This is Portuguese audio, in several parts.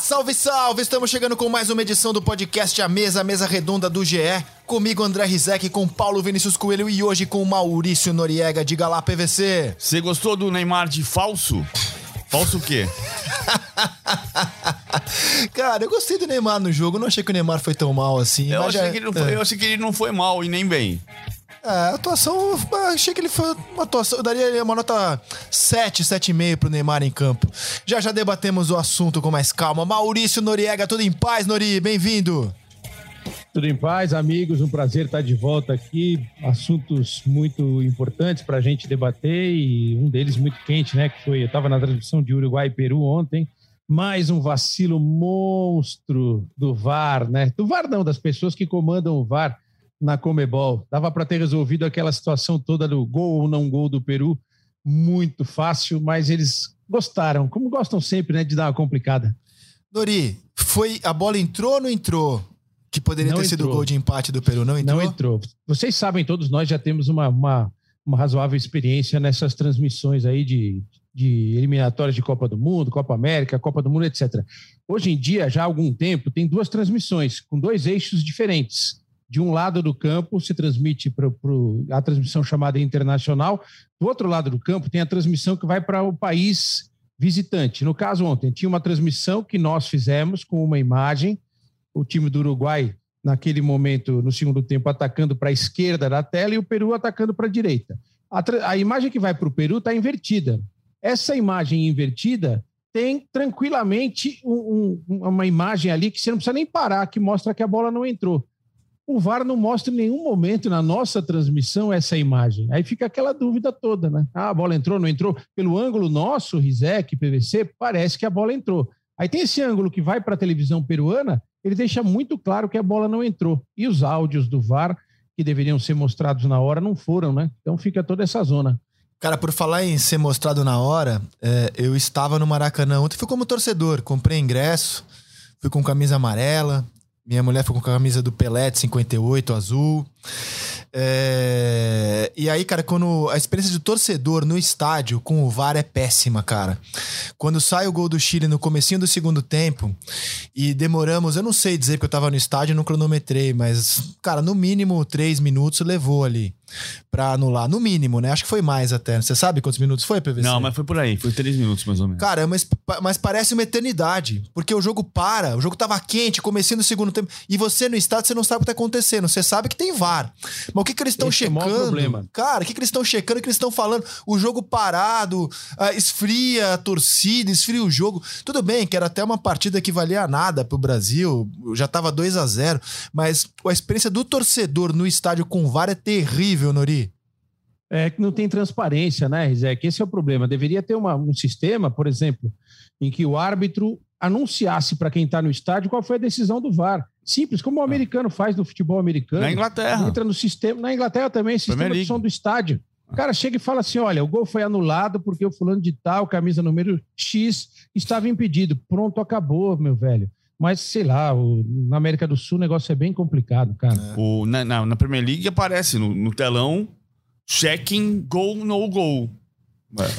salve, salve! Estamos chegando com mais uma edição do podcast A Mesa, a Mesa Redonda do GE. Comigo, André Rizek, com Paulo Vinícius Coelho e hoje com Maurício Noriega. Diga lá, PVC. Você gostou do Neymar de falso? Falso o quê? Cara, eu gostei do Neymar no jogo. Não achei que o Neymar foi tão mal assim. Eu, achei, já... que ele não foi, é. eu achei que ele não foi mal e nem bem. É, a atuação, achei que ele foi uma atuação. Eu daria uma nota 7, 7,5 pro Neymar em campo. Já já debatemos o assunto com mais calma. Maurício Noriega, tudo em paz, Nori? Bem-vindo. Tudo em paz, amigos. Um prazer estar de volta aqui. Assuntos muito importantes para a gente debater e um deles muito quente, né? Que foi, eu estava na transmissão de Uruguai e Peru ontem. Mais um vacilo monstro do VAR, né? Do VAR não, das pessoas que comandam o VAR na Comebol. Dava para ter resolvido aquela situação toda do gol ou não gol do Peru muito fácil, mas eles gostaram, como gostam sempre, né, de dar uma complicada. Dori, foi a bola entrou ou não entrou? Que poderia não ter entrou. sido o gol de empate do Peru, não entrou? Não entrou. Vocês sabem, todos nós já temos uma, uma, uma razoável experiência nessas transmissões aí de, de eliminatórias de Copa do Mundo, Copa América, Copa do Mundo, etc. Hoje em dia, já há algum tempo, tem duas transmissões com dois eixos diferentes de um lado do campo se transmite para a transmissão chamada internacional, do outro lado do campo tem a transmissão que vai para o país visitante. No caso, ontem, tinha uma transmissão que nós fizemos com uma imagem, o time do Uruguai, naquele momento, no segundo tempo, atacando para a esquerda da tela e o Peru atacando para a direita. A, imagem que vai para o Peru está invertida. Essa imagem invertida tem tranquilamente um, um, uma imagem ali que você não precisa nem parar, que mostra que a bola não entrou o VAR não mostra em nenhum momento na nossa transmissão essa imagem. Aí fica aquela dúvida toda, né? Ah, a bola entrou, não entrou? Pelo ângulo nosso, Rizek, PVC, parece que a bola entrou. Aí tem esse ângulo que vai para a televisão peruana, ele deixa muito claro que a bola não entrou. E os áudios do VAR, que deveriam ser mostrados na hora, não foram, né? Então fica toda essa zona. Cara, por falar em ser mostrado na hora, é, eu estava no Maracanã ontem, fui como torcedor, comprei ingresso, fui com camisa amarela, minha mulher foi com camisa do Pelé de 58, azul. É... E aí, cara, quando a experiência de torcedor no estádio com o VAR é péssima, cara. Quando sai o gol do Chile no comecinho do segundo tempo e demoramos, eu não sei dizer porque eu tava no estádio e não cronometrei, mas, cara, no mínimo três minutos levou ali para anular. No mínimo, né? Acho que foi mais até. Você sabe quantos minutos foi, PVC? Não, mas foi por aí. Foi três minutos, mais ou menos. Cara, mas, mas parece uma eternidade. Porque o jogo para, o jogo tava quente, começando no segundo tempo. E você no estádio, você não sabe o que tá acontecendo. Você sabe que tem VAR. Mas o que, que eles estão checando? É o problema. Cara, o que, que eles estão checando? O que eles estão falando? O jogo parado, uh, esfria a torcida, esfria o jogo. Tudo bem que era até uma partida que valia nada pro Brasil. Já tava 2 a 0 Mas a experiência do torcedor no estádio com VAR é terrível Nori. É que não tem transparência, né, Rizek? Esse é o problema. Deveria ter uma, um sistema, por exemplo, em que o árbitro anunciasse para quem está no estádio qual foi a decisão do VAR. Simples, como o americano faz no futebol americano. Na Inglaterra. Entra no sistema. Na Inglaterra também, sistema de som do estádio. O cara chega e fala assim: olha, o gol foi anulado porque o fulano de tal, camisa número X, estava impedido. Pronto, acabou, meu velho. Mas, sei lá, o, na América do Sul o negócio é bem complicado, cara. É. O, na, na, na, Premier League aparece no, no telão checking goal, no goal.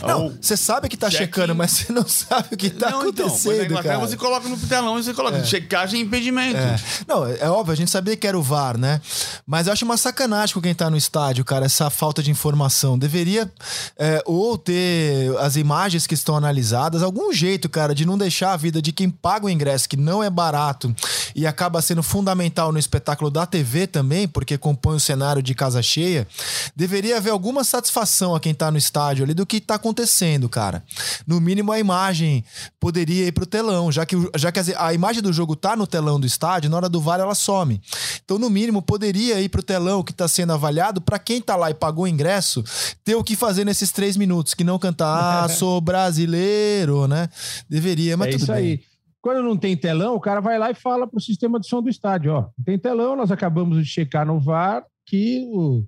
Não, você sabe que tá check checando, mas você não sabe o que tá não, então, acontecendo. Então, cara. você coloca no telão e você coloca é. checagem e impedimento. É. Não, é óbvio, a gente sabia que era o VAR, né? Mas eu acho uma sacanagem com quem tá no estádio, cara, essa falta de informação. Deveria é, ou ter as imagens que estão analisadas, algum jeito, cara, de não deixar a vida de quem paga o ingresso, que não é barato e acaba sendo fundamental no espetáculo da TV também, porque compõe o cenário de casa cheia. Deveria haver alguma satisfação a quem tá no estádio ali do que está acontecendo, cara. No mínimo, a imagem poderia ir para o telão, já que, já que a imagem do jogo tá no telão do estádio, na hora do VAR ela some. Então, no mínimo, poderia ir para o telão que está sendo avaliado para quem está lá e pagou o ingresso ter o que fazer nesses três minutos, que não cantar, ah, sou brasileiro, né? Deveria, mas é tudo isso bem. aí. Quando não tem telão, o cara vai lá e fala para o sistema de som do estádio: ó, não tem telão, nós acabamos de checar no VAR que o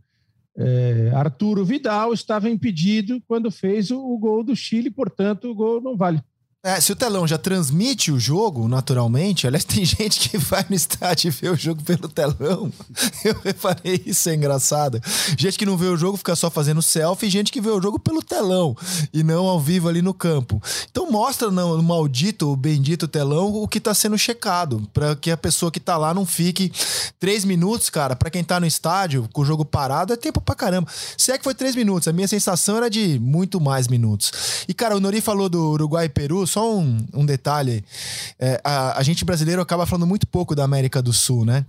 é, Arturo Vidal estava impedido quando fez o, o, gol do Chile, portanto, o gol não vale. É, se o telão já transmite o jogo naturalmente, aliás, tem gente que vai no estádio e vê o jogo pelo telão. Eu reparei isso, é engraçado. Gente que não vê o jogo fica só fazendo selfie, gente que vê o jogo pelo telão e não ao vivo ali no campo. Então mostra no, no maldito, bendito telão o que tá sendo checado, para que a pessoa que tá lá não fique três minutos, cara. Para quem tá no estádio com o jogo parado é tempo pra caramba. Se é que foi três minutos, a minha sensação era de muito mais minutos. E cara, o Nori falou do Uruguai e Peru só um, um detalhe. É, a, a, gente brasileiro acaba falando muito pouco da América do Sul, né?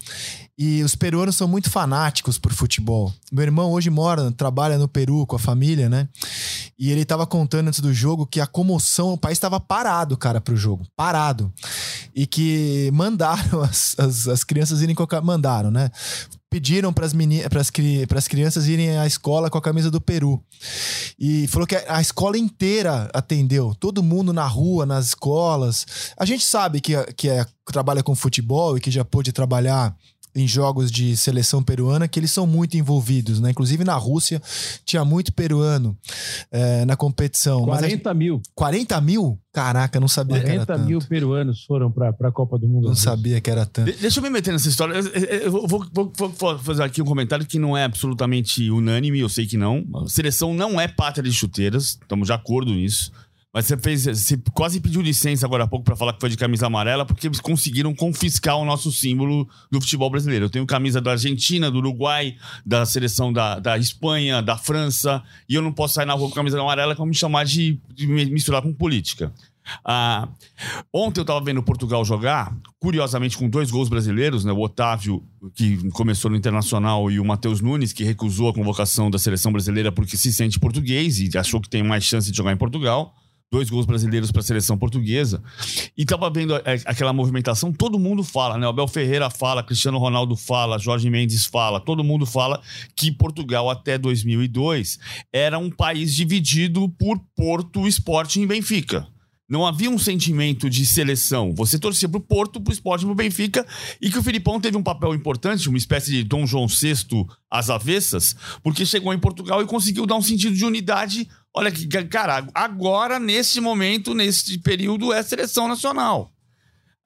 E os peruanos são muito fanáticos por futebol. Meu irmão hoje mora, trabalha no Peru com a família, né? E ele tava contando antes do jogo que a comoção, o país estava parado, cara, pro jogo. Parado. E que mandaram as, as, as crianças irem colocar. Mandaram, né? Pediram para as crianças irem à escola com a camisa do Peru. E falou que a escola inteira atendeu, todo mundo na rua, nas escolas. A gente sabe que, que é, trabalha com futebol e que já pôde trabalhar em jogos de seleção peruana que eles são muito envolvidos, né? Inclusive na Rússia tinha muito peruano é, na competição. 40 gente... mil. 40 mil? Caraca, não sabia 40 que era tanto. mil peruanos foram para a Copa do Mundo. Não sabia que era tanto. De deixa eu me meter nessa história. Eu, eu vou, vou, vou, fazer aqui um comentário que não é absolutamente unânime, eu sei que não. A seleção não é pátria de chuteiras, estamos de acordo nisso. Mas você fez, você quase pediu licença agora há pouco para falar que foi de camisa amarela, porque eles conseguiram confiscar o nosso símbolo do futebol brasileiro. Eu tenho camisa da Argentina, do Uruguai, da seleção da, da Espanha, da França, e eu não posso sair na rua com camisa amarela para me chamar de, de misturar com política. Ah, ontem eu estava vendo Portugal jogar, curiosamente com dois gols brasileiros, né? O Otávio, que começou no Internacional, e o Matheus Nunes, que recusou a convocação da seleção brasileira porque se sente português e achou que tem mais chance de jogar em Portugal dois gols brasileiros para a seleção portuguesa. E tava vendo aquela movimentação, todo mundo fala, né? Abel Ferreira fala, Cristiano Ronaldo fala, Jorge Mendes fala, todo mundo fala que Portugal até 2002 era um país dividido por Porto, Sporting e Benfica. Não havia um sentimento de seleção. Você torcia pro Porto, pro Sporting, pro Benfica, e que o Filipão teve um papel importante, uma espécie de Dom João VI às avessas, porque chegou em Portugal e conseguiu dar um sentido de unidade Olha que, cara, agora, nesse momento, nesse período, é seleção nacional.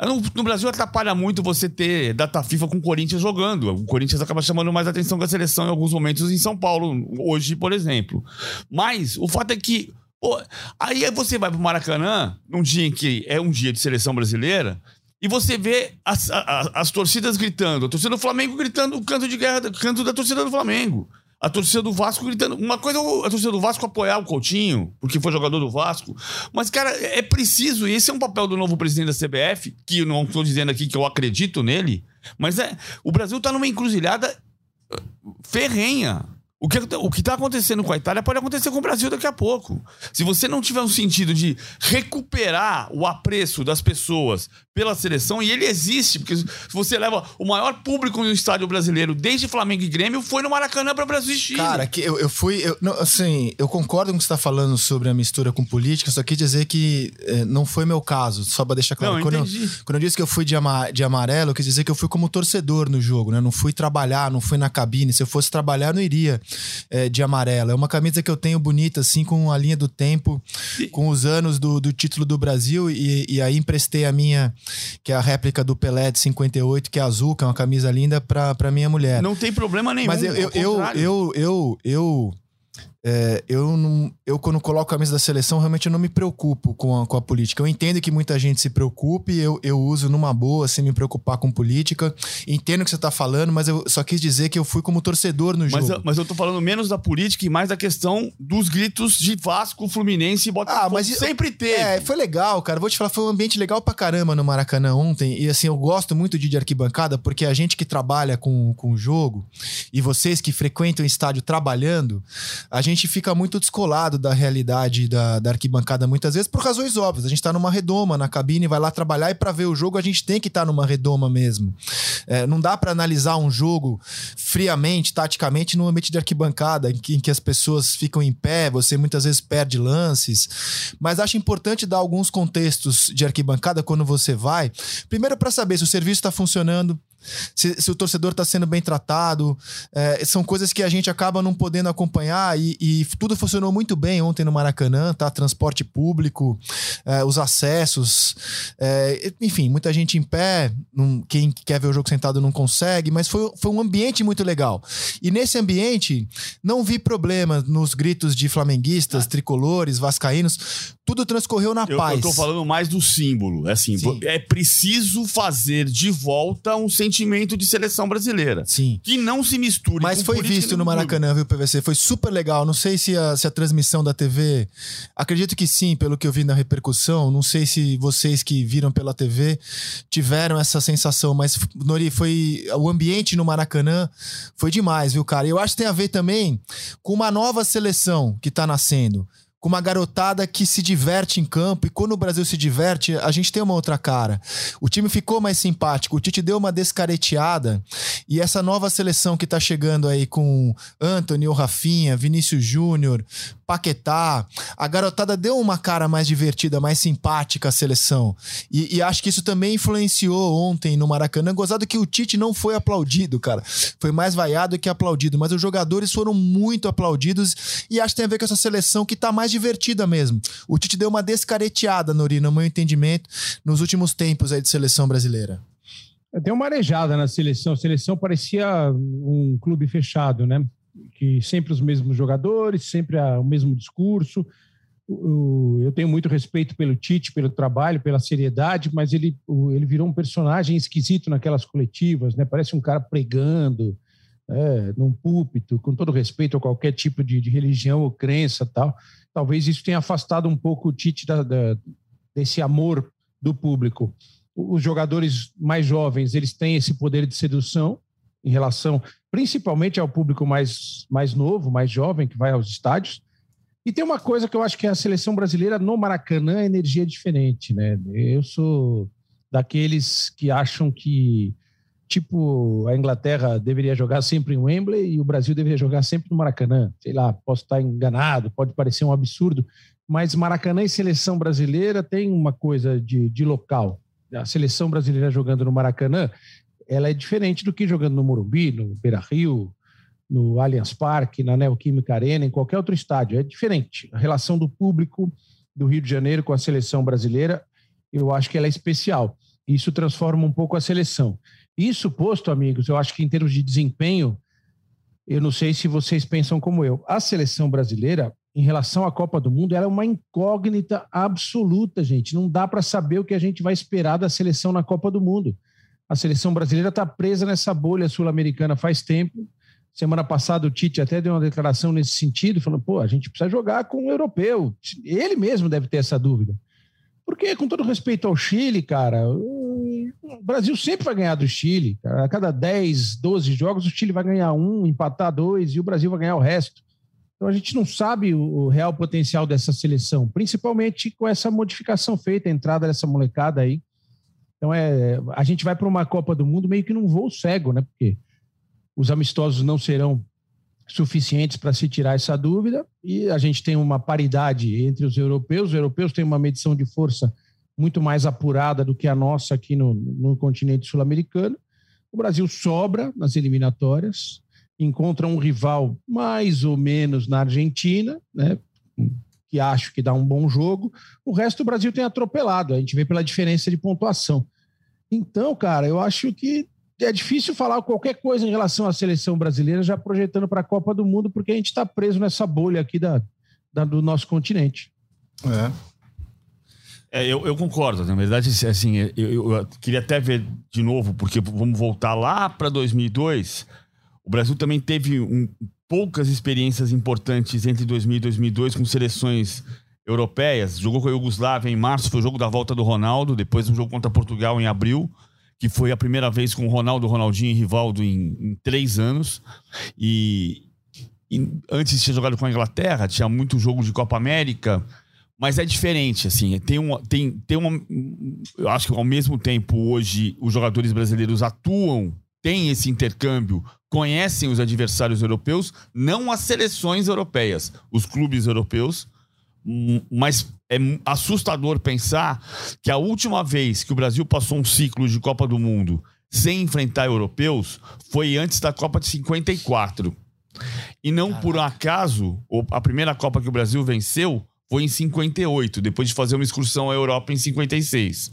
No, no, Brasil atrapalha muito você ter data FIFA com o Corinthians jogando. O Corinthians acaba chamando mais atenção que a seleção em alguns momentos em São Paulo, hoje, por exemplo. Mas o fato é que. Pô, aí você vai pro Maracanã, num dia em que é um dia de seleção brasileira, e você vê as, as, as torcidas gritando, a torcida do Flamengo gritando o canto de guerra, canto da torcida do Flamengo a torcida do Vasco gritando. Uma coisa é a torcida do Vasco apoiar o Coutinho, porque foi jogador do Vasco. Mas, cara, é preciso, e esse é um papel do novo presidente da CBF, que eu não estou dizendo aqui que eu acredito nele, mas é. O Brasil está numa encruzilhada uh, ferrenha. O que o está acontecendo com a Itália pode acontecer com o Brasil daqui a pouco. Se você não tiver um sentido de recuperar o apreço das pessoas pela seleção, e ele existe, porque se você leva o maior público no estádio brasileiro desde Flamengo e Grêmio, foi no Maracanã para Brasil e Chile. Cara, que eu, eu fui. Eu, não, assim, eu concordo com o que você está falando sobre a mistura com política, só quis dizer que é, não foi meu caso, só para deixar claro. Não, quando, eu, quando eu disse que eu fui de, ama, de amarelo, eu quis dizer que eu fui como torcedor no jogo, né? Não fui trabalhar, não fui na cabine. Se eu fosse trabalhar, não iria é, de amarelo. É uma camisa que eu tenho bonita, assim, com a linha do tempo, com os anos do, do título do Brasil, e, e aí emprestei a minha que é a réplica do Pelé de 58, que é azul, que é uma camisa linda, pra, pra minha mulher. Não tem problema nenhum. Mas eu, eu, eu, eu, eu, eu é, eu, não, eu, quando coloco a camisa da seleção, realmente eu não me preocupo com a, com a política. Eu entendo que muita gente se preocupe, eu, eu uso numa boa, sem me preocupar com política. Entendo o que você está falando, mas eu só quis dizer que eu fui como torcedor no mas jogo. Eu, mas eu tô falando menos da política e mais da questão dos gritos de Vasco, Fluminense e Botafogo. Ah, mas sempre teve. É, foi legal, cara. Vou te falar, foi um ambiente legal pra caramba no Maracanã ontem. E assim, eu gosto muito de, de arquibancada, porque a gente que trabalha com, com o jogo e vocês que frequentam o estádio trabalhando, a gente fica muito descolado da realidade da, da arquibancada muitas vezes por razões óbvias. A gente tá numa redoma na cabine, vai lá trabalhar e para ver o jogo a gente tem que estar tá numa redoma mesmo. É, não dá para analisar um jogo friamente, taticamente, no ambiente de arquibancada, em que, em que as pessoas ficam em pé, você muitas vezes perde lances. Mas acho importante dar alguns contextos de arquibancada quando você vai. Primeiro, para saber se o serviço está funcionando, se, se o torcedor está sendo bem tratado. É, são coisas que a gente acaba não podendo acompanhar e, e tudo funcionou muito bem ontem no Maracanã, tá? Transporte público, é, os acessos, é, enfim, muita gente em pé, não, quem quer ver o jogo sentado não consegue, mas foi, foi um ambiente muito legal. E nesse ambiente, não vi problema nos gritos de flamenguistas, tricolores, vascaínos, tudo transcorreu na Eu, paz. eu tô falando mais do símbolo. É assim, Sim. é preciso fazer de volta um sentimento de seleção brasileira. Sim. Que não se misture Mas foi visto no. Maracanã, viu, PVC? Foi super legal. Não sei se a, se a transmissão da TV. Acredito que sim, pelo que eu vi na repercussão. Não sei se vocês que viram pela TV tiveram essa sensação, mas, Nori, foi. O ambiente no Maracanã foi demais, viu, cara? E eu acho que tem a ver também com uma nova seleção que tá nascendo. Com uma garotada que se diverte em campo, e quando o Brasil se diverte, a gente tem uma outra cara. O time ficou mais simpático, o Tite deu uma descareteada, e essa nova seleção que tá chegando aí com Anthony, o Rafinha, Vinícius Júnior, Paquetá, a garotada deu uma cara mais divertida, mais simpática à seleção. E, e acho que isso também influenciou ontem no Maracanã. Gozado que o Tite não foi aplaudido, cara. Foi mais vaiado que aplaudido, mas os jogadores foram muito aplaudidos e acho que tem a ver com essa seleção que tá mais divertida mesmo. O Tite deu uma descareteada, Nori, no meu entendimento, nos últimos tempos aí de seleção brasileira. Tem uma arejada na seleção. A seleção parecia um clube fechado, né? Que sempre os mesmos jogadores, sempre o mesmo discurso. Eu tenho muito respeito pelo Tite, pelo trabalho, pela seriedade, mas ele, ele virou um personagem esquisito naquelas coletivas, né? Parece um cara pregando é, num púlpito, com todo respeito a qualquer tipo de, de religião ou crença tal. Talvez isso tenha afastado um pouco o Tite da- da- desse amor do público os jogadores mais jovens eles têm esse poder de sedução em relação principalmente ao público mais, mais novo, mais jovem que vai aos estádios. E tem uma coisa que eu acho que a seleção brasileira no Maracanã a energia é diferente, né? Eu sou daqueles que acham que tipo a Inglaterra deveria jogar sempre em Wembley e o Brasil deveria jogar sempre no Maracanã. Sei lá, posso estar enganado, pode parecer um absurdo, mas Maracanã e seleção brasileira tem uma coisa de, de local a seleção brasileira jogando no Maracanã, ela é diferente do que jogando no Morumbi, no Beira-Rio, no Allianz Parque, na Neoquímica Arena, em qualquer outro estádio. É diferente. A relação do público do Rio de Janeiro com a seleção brasileira, eu acho que ela é especial. Isso transforma um pouco a seleção. Isso posto, amigos, eu acho que em termos de desempenho, eu não sei se vocês pensam como eu. A seleção brasileira, em relação à Copa do Mundo, ela é uma incógnita absoluta, gente. Não dá para saber o que a gente vai esperar da seleção na Copa do Mundo. A seleção brasileira está presa nessa bolha sul-americana faz tempo. Semana passada o Tite até deu uma declaração nesse sentido, falando: pô, a gente precisa jogar com o europeu. Ele mesmo deve ter essa dúvida. Porque, com todo respeito ao Chile, cara, o Brasil sempre vai ganhar do Chile. A cada 10, 12 jogos, o Chile vai ganhar um, empatar dois e o Brasil vai ganhar o resto. Então a gente não sabe o real potencial dessa seleção, principalmente com essa modificação feita, a entrada dessa molecada aí. Então é, a gente vai para uma Copa do Mundo meio que num voo cego, né? Porque os amistosos não serão suficientes para se tirar essa dúvida e a gente tem uma paridade entre os europeus. Os europeus têm uma medição de força muito mais apurada do que a nossa aqui no, no continente sul-americano. O Brasil sobra nas eliminatórias, encontra um rival mais ou menos na Argentina, né? Que acho que dá um bom jogo. O resto do Brasil tem atropelado. A gente vê pela diferença de pontuação. Então, cara, eu acho que é difícil falar qualquer coisa em relação à seleção brasileira já projetando para a Copa do Mundo, porque a gente está preso nessa bolha aqui da, da, do nosso continente. É. É, eu, eu concordo. Na verdade, assim, eu, eu- eu queria até ver de novo, porque vamos voltar lá para 2002. O Brasil também teve um- poucas experiências importantes entre 2000 e 2002 com seleções europeias. Jogou com a Iugoslávia em março, foi o jogo da volta do Ronaldo. Depois um jogo contra Portugal em abril, que foi a primeira vez com o Ronaldo, Ronaldinho e Rivaldo em, em três anos. E, e antes tinha jogado com a Inglaterra, tinha muito jogo de Copa América. Mas é diferente, assim. Tem um, tem, tem uma. Eu acho que ao mesmo tempo, hoje, os jogadores brasileiros atuam, têm esse intercâmbio, conhecem os adversários europeus, não as seleções europeias, os clubes europeus. Hum, Mas é assustador pensar que a última vez que o Brasil passou um ciclo de Copa do Mundo sem enfrentar europeus foi antes da Copa de 54. E não por um acaso, a primeira Copa que o Brasil venceu foi em 58, depois de fazer uma excursão à Europa em 56.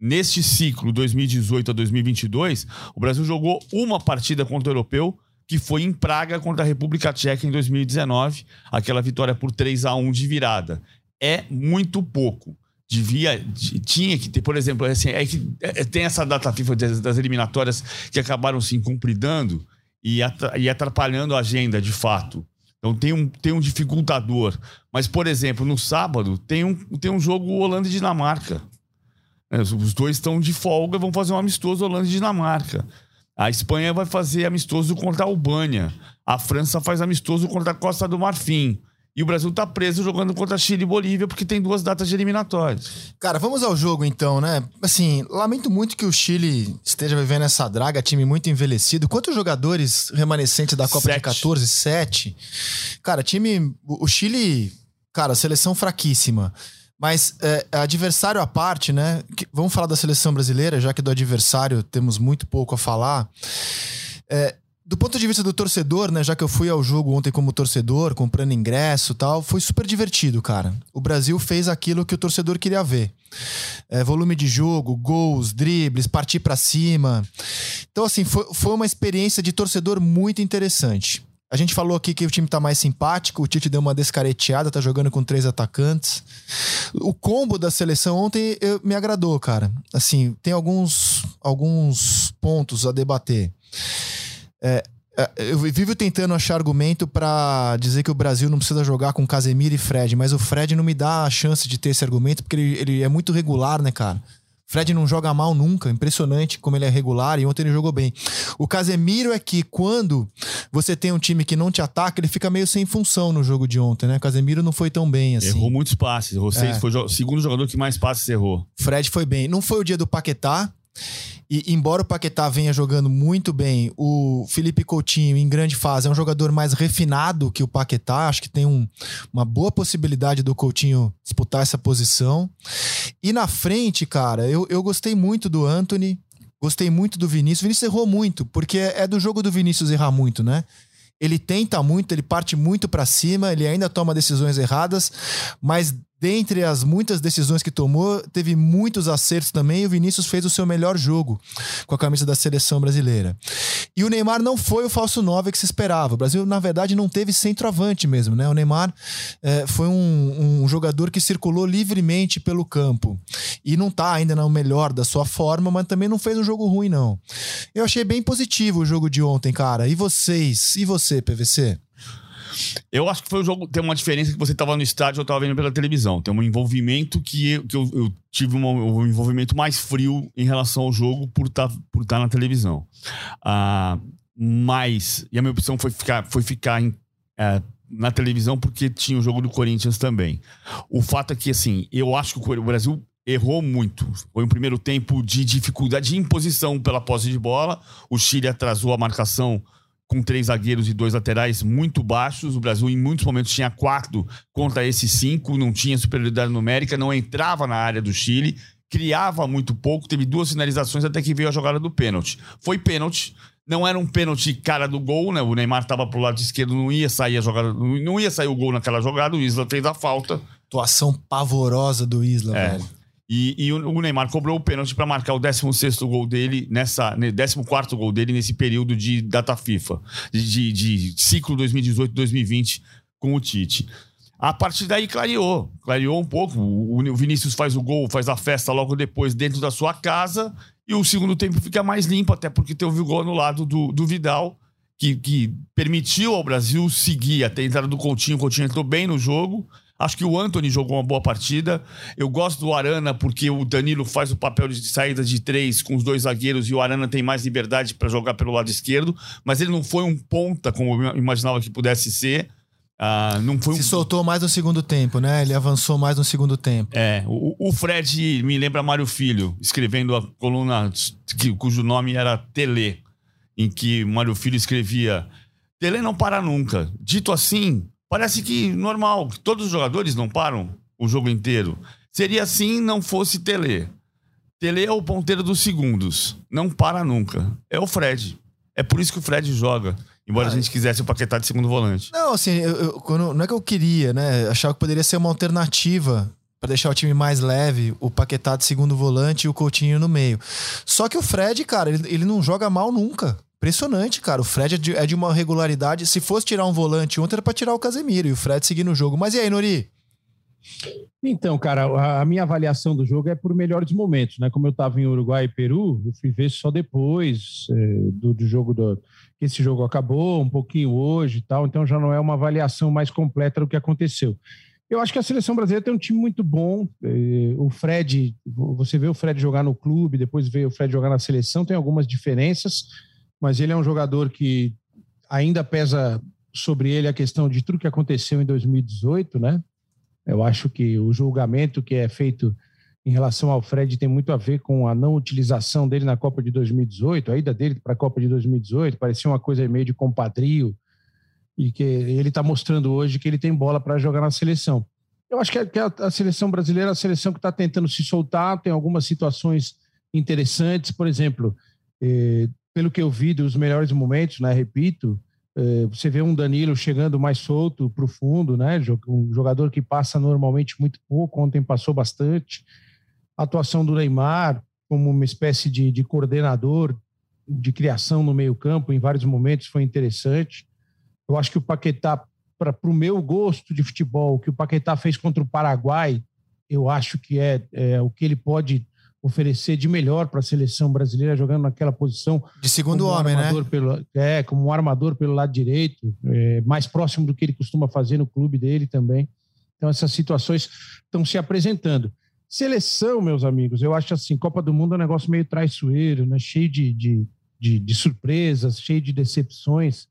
Neste ciclo 2018 a 2022, o Brasil jogou uma partida contra o europeu, que foi em Praga contra a República Tcheca em 2019, aquela vitória por 3 a 1 de virada. É muito pouco. Devia, de- tinha que ter, por exemplo, assim, é que é, tem essa data FIFA das, das eliminatórias que acabaram se incumpridando e atrapalhando a agenda de fato. Então tem um, tem um dificultador. Mas, por exemplo, no sábado tem um, tem um jogo Holanda e Dinamarca. É, os- dois estão de folga, vão fazer um amistoso Holanda e Dinamarca. A Espanha vai fazer amistoso contra a Albânia. A França faz amistoso contra a Costa do Marfim. E o Brasil tá preso jogando contra Chile e Bolívia porque tem duas datas de eliminatórias. Cara, vamos ao jogo então, né? Assim, lamento muito que o Chile esteja vivendo essa draga, time muito envelhecido. Quantos jogadores remanescentes da Copa de Sete. 14? Sete. Cara, time. O o Chile, cara, seleção fraquíssima. Mas é, adversário à parte, né? Que- vamos falar da seleção brasileira, já que do adversário temos muito pouco a falar. É, do ponto de vista do torcedor, né? Já que eu fui ao jogo ontem como torcedor, comprando ingresso tal, foi super divertido, cara. O Brasil fez aquilo que o torcedor queria ver. É, volume de jogo, gols, dribles, partir pra cima. Então, assim, foi, foi uma experiência de torcedor muito interessante. A gente falou aqui que o time tá mais simpático, o Tite deu uma descareteada, tá jogando com três atacantes. O combo da seleção ontem eu- me agradou, cara. Assim, tem alguns, alguns pontos a debater. É, é, eu vivo tentando achar argumento pra dizer que o Brasil não precisa jogar com Casemiro e Fred, mas o Fred não me dá a chance de ter esse argumento porque ele, ele é muito regular, né, cara? Fred não joga mal nunca, impressionante como ele é regular e ontem ele jogou bem. O Casemiro é que quando você tem um time que não te ataca, ele fica meio sem função no jogo de ontem, né? O Casemiro não foi tão bem assim. Errou muitos passes. Errou seis, É. foi o segundo jogador que mais passes errou. Fred foi bem. Não foi o dia do Paquetá. E embora o Paquetá venha jogando muito bem, o Felipe Coutinho, em grande fase, é um jogador mais refinado que o Paquetá. Acho que tem um- uma boa possibilidade do Coutinho disputar essa posição. E na frente, cara, eu, eu gostei muito do Anthony. Gostei muito do Vinícius. O Vinícius errou muito, porque é do jogo do Vinícius errar muito, né? Ele tenta muito, ele parte muito pra cima, ele ainda toma decisões erradas, mas dentre as muitas decisões que tomou, teve muitos acertos também e o Vinícius fez o seu melhor jogo com a camisa da seleção brasileira. E o Neymar não foi o falso 9 que se esperava. O Brasil, na verdade, não teve centroavante mesmo, né? O Neymar eh, foi um, um jogador que circulou livremente pelo campo e não tá ainda no melhor da sua forma, mas também não fez um jogo ruim, não. Eu achei bem positivo o jogo de ontem, cara. E vocês? E você, PVC? Eu acho que foi o jogo. Tem uma diferença que você tava no estádio, eu tava vendo pela televisão. Tem um envolvimento que eu, que eu, eu tive uma- um envolvimento mais frio em relação ao jogo por estar por tá na televisão. Ah, mas. E a minha opção foi ficar, foi ficar em, é, na televisão porque tinha o jogo do Corinthians também. O fato é que, assim, eu acho que o Brasil errou muito. Foi um primeiro tempo de dificuldade de imposição pela posse de bola. O Chile atrasou a marcação com três zagueiros e dois laterais muito baixos. O Brasil, em muitos momentos, tinha quatro contra esses cinco, não tinha superioridade numérica, não entrava na área do Chile, criava muito pouco, teve duas finalizações até que veio a jogada do pênalti. Foi pênalti. Não era um pênalti cara do gol, né? O Neymar estava pro lado esquerdo, não ia sair a jogada, não ia sair o gol naquela jogada, o Isla fez a falta. Atuação pavorosa do Isla, É. velho. E, e o Neymar cobrou o pênalti para marcar o 16º gol dele nessa, ne- 14º gol dele nesse período de data FIFA, de, de, de ciclo 2018-2020 com o Tite. A partir daí clareou, clareou um pouco. O, o Vinícius faz o gol, faz a festa logo depois dentro da sua casa e o segundo tempo fica mais limpo, até porque teve o gol anulado do, do Vidal, que, que permitiu ao Brasil seguir até a entrada do Coutinho. O Coutinho entrou bem no jogo. Acho que o Anthony jogou uma boa partida. Eu gosto do Arana porque o Danilo faz o papel de saída de três com os dois zagueiros e o Arana tem mais liberdade para jogar pelo lado esquerdo. Mas ele não foi um ponta como eu imaginava que pudesse ser. Ah, não foi um Se soltou mais no segundo tempo, né? Ele avançou mais no segundo tempo. é, o, o Fred me lembra Mário Filho, escrevendo a coluna que, cujo nome era Tele, em que Mário Filho escrevia: Tele não para nunca. Dito assim, parece que normal, todos os jogadores não param o jogo inteiro. Seria assim não fosse Tele. Tele é o ponteiro dos segundos, não para nunca. É o Fred. É por isso que o Fred joga. Embora a gente quisesse o Paquetá de segundo volante. Não, assim, eu, eu, quando, não é que eu queria, né? Achava que poderia ser uma alternativa para deixar o time mais leve, o Paquetá de segundo volante e o Coutinho no meio. Só que o Fred, cara, ele, ele não joga mal nunca. Impressionante, cara. O Fred é de, é de uma regularidade. Se fosse tirar um volante ontem, era pra tirar o Casemiro e o Fred seguir no jogo. Mas e aí, Nori? Então, cara, a minha avaliação do jogo é por melhores momentos, né? Como eu estava em Uruguai e Peru, eu fui ver só depois é, do, do, jogo do que esse jogo acabou, um pouquinho hoje e tal. Então já não é uma avaliação mais completa do que aconteceu. Eu acho que a seleção brasileira tem um time muito bom. É, o Fred, você vê o Fred jogar no clube, depois vê o Fred jogar na seleção, tem algumas diferenças, mas ele é um jogador que ainda pesa sobre ele a questão de tudo que aconteceu em 2018, né? Eu acho que o julgamento que é feito em relação ao Fred tem muito a ver com a não utilização dele na Copa de 2018, a ida dele para a Copa de 2018, parecia uma coisa meio de compadrio, e que ele está mostrando hoje que ele tem bola para jogar na seleção. Eu acho que a, a, seleção brasileira é a seleção que está tentando se soltar, tem algumas situações interessantes, por exemplo, eh, pelo que eu vi dos melhores momentos, né, repito, é, você vê um Danilo chegando mais solto para o fundo, né? Um jogador que passa normalmente muito pouco, ontem passou bastante. A atuação do Neymar como uma espécie de, de coordenador de criação no meio-campo, em vários momentos, foi interessante. Eu acho que o Paquetá, para o meu gosto de futebol, que o Paquetá fez contra o Paraguai, eu acho que é, é o que ele pode oferecer de melhor para a seleção brasileira jogando naquela posição de segundo homem, né? Pelo, é, como um armador pelo lado direito, é, mais próximo do que ele costuma fazer no clube dele também. Então essas situações estão se apresentando. Seleção, meus amigos, eu acho assim, Copa do Mundo é um negócio meio traiçoeiro, né? Cheio de, de, de, de surpresas, cheio de decepções.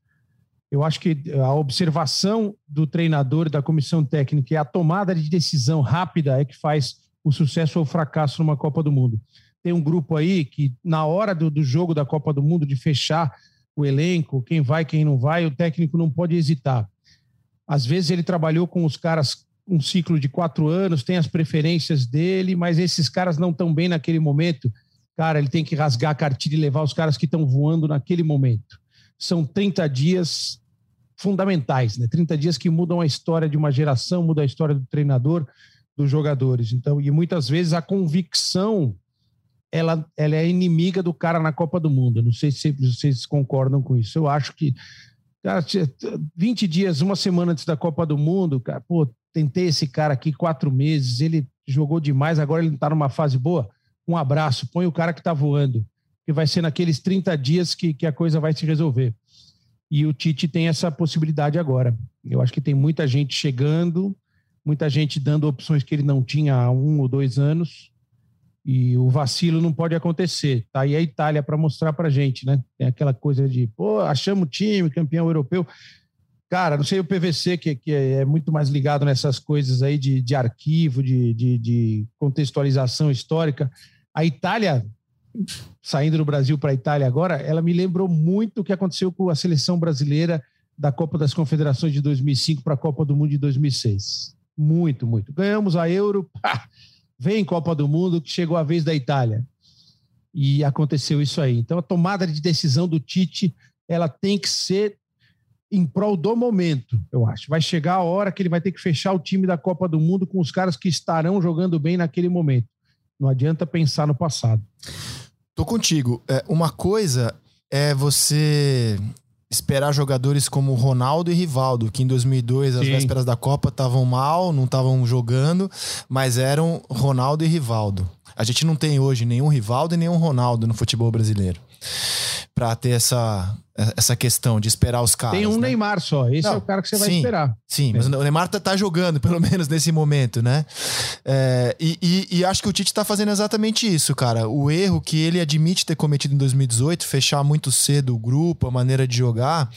Eu acho que a observação do treinador e da comissão técnica e a tomada de decisão rápida é que faz o sucesso ou o fracasso numa Copa do Mundo. Tem um grupo aí que, na hora do, do jogo da Copa do Mundo, de fechar o elenco, quem vai, quem não vai, o técnico não pode hesitar. Às vezes ele trabalhou com os caras um ciclo de quatro anos, tem as preferências dele, mas esses caras não estão bem naquele momento. Cara, ele tem que rasgar a cartilha e levar os caras que estão voando naquele momento. São 30 dias fundamentais, né? 30 dias que mudam a história de uma geração, mudam a história do treinador, dos jogadores. Então, e muitas vezes a convicção ela, ela é inimiga do cara na Copa do Mundo. Não sei se vocês concordam com isso. Eu acho que cara, 20 dias, uma semana antes da Copa do Mundo, cara, pô, tentei esse cara aqui quatro meses, ele jogou demais, agora ele está numa fase boa. Um abraço, põe o cara que está voando, que vai ser naqueles 30 dias que, que a coisa vai se resolver. E o Tite tem essa possibilidade agora. Eu acho que tem muita gente chegando, muita gente dando opções que ele não tinha há um ou dois anos. E o vacilo não pode acontecer. Tá aí a Itália para mostrar para gente, né? Tem aquela coisa de, pô, achamos time, campeão europeu. Cara, não sei o PVC, que, que é muito mais ligado nessas coisas aí de, de arquivo, de, de, de contextualização histórica. A Itália, saindo do Brasil para a Itália agora, ela me lembrou muito o que aconteceu com a seleção brasileira da Copa das Confederações de 2005 para a Copa do Mundo de 2006. Muito, muito. Ganhamos a Euro, pá, vem Copa do Mundo, que chegou a vez da Itália. E aconteceu isso aí. Então, a tomada de decisão do Tite, ela tem que ser em prol do momento, eu acho. Vai chegar a hora que ele vai ter que fechar o time da Copa do Mundo com os caras que estarão jogando bem naquele momento. Não adianta pensar no passado. Tô contigo. É, uma coisa é você esperar jogadores como Ronaldo e Rivaldo, que em 2002, às vésperas da Copa, estavam mal, não estavam jogando, mas eram Ronaldo e Rivaldo. A gente não tem hoje nenhum Rivaldo e nenhum Ronaldo no futebol brasileiro. Para ter essa, essa questão de esperar os caras. Tem um né? Neymar só. Esse Não, é o cara que você vai sim, esperar. Sim, é. mas o Neymar tá, tá, jogando, pelo menos nesse momento, né? É, e, e, e, acho que o Tite tá fazendo exatamente isso, cara. O erro que ele admite ter cometido em 2018, fechar muito cedo o grupo, a maneira de jogar,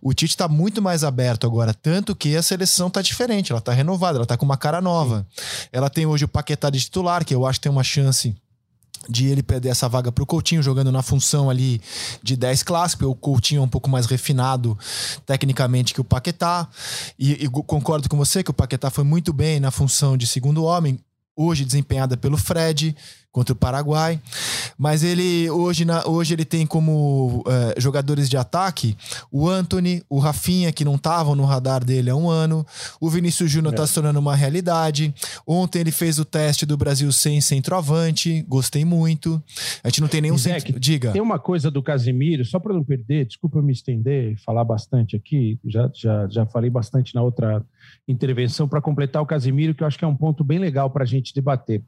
o Tite tá muito mais aberto agora. Tanto que a seleção tá diferente, ela tá renovada, ela tá com uma cara nova. Sim. Ela tem hoje o Paquetá de titular, que eu acho que tem uma chance de ele perder essa vaga para o Coutinho, jogando na função ali de 10 clássico. O Coutinho é um pouco mais refinado tecnicamente que o Paquetá. E, e, concordo com você que o Paquetá foi muito bem na função de segundo homem, hoje desempenhada pelo Fred, contra o Paraguai. Mas ele hoje, na, hoje ele tem como é, jogadores de ataque o Anthony, o Rafinha, que não estavam no radar dele há um ano. O Vinícius Júnior está é. se tornando uma realidade. Ontem ele fez o teste do Brasil sem centroavante, gostei muito. A gente não tem nenhum centro... Diga. Tem uma coisa do Casimiro, só para não perder, desculpa eu me estender, falar bastante aqui, já, já, já falei bastante na outra intervenção para completar o Casimiro, que eu acho que é um ponto bem legal para a gente debater.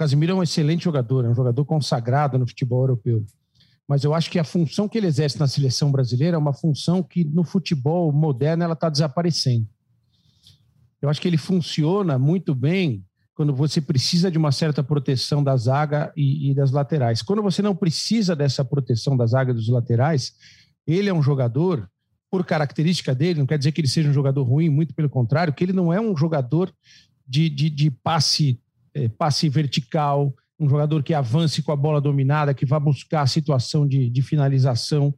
Casimiro é um excelente jogador, é um jogador consagrado no futebol europeu. Mas eu acho que a função que ele exerce na seleção brasileira é uma função que no futebol moderno ela está desaparecendo. Eu acho que ele funciona muito bem quando você precisa de uma certa proteção da zaga e, e, das laterais. Quando você não precisa dessa proteção da zaga e dos laterais, ele é um jogador, por característica dele, não quer dizer que ele seja um jogador ruim, muito pelo contrário, que ele não é um jogador de, de, de passe é, passe vertical, um jogador que avance com a bola dominada, que vá buscar a situação de, de finalização.